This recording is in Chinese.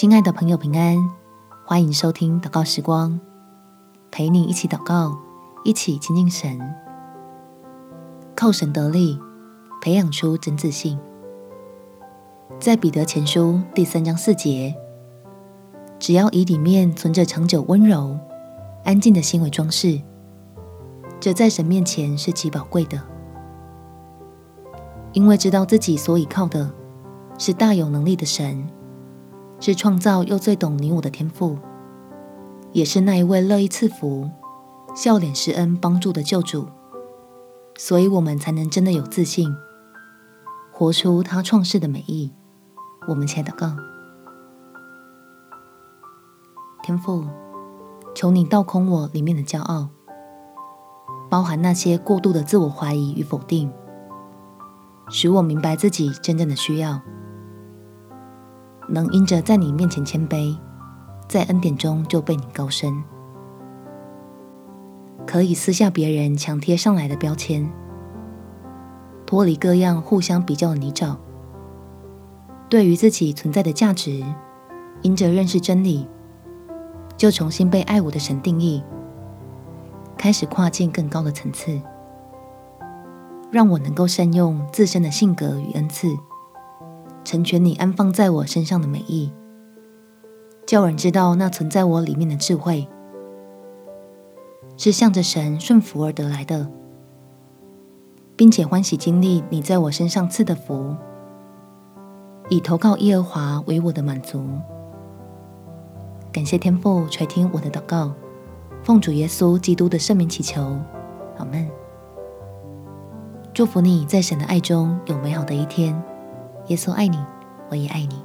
亲爱的朋友，平安！欢迎收听祷告时光，陪你一起祷告，一起亲近神，靠神得力，培养出真自信。在彼得前书第三章四节，只要以里面存着长久温柔、安静的心为装饰，这在神面前是极宝贵的，因为知道自己所倚靠的是大有能力的神。是创造又最懂你我的天赋，也是那一位乐意赐福、笑脸施恩帮助的救主，所以我们才能真的有自信，活出他创世的美意。我们且祷告：天赋，求你倒空我里面的骄傲，包含那些过度的自我怀疑与否定，使我明白自己真正的需要。能因着在你面前谦卑，在恩典中就被你高升，可以撕下别人强贴上来的标签，脱离各样互相比较的泥沼。对于自己存在的价值，因着认识真理，就重新被爱我的神定义，开始跨进更高的层次，让我能够善用自身的性格与恩赐。成全你安放在我身上的美意，叫人知道那存在我里面的智慧，是向着神顺服而得来的，并且欢喜经历你在我身上赐的福，以投靠耶和华为我的满足。感谢天父垂听我的祷告，奉主耶稣基督的圣名祈求，阿门。祝福你在神的爱中有美好的一天。耶稣爱你，我也爱你。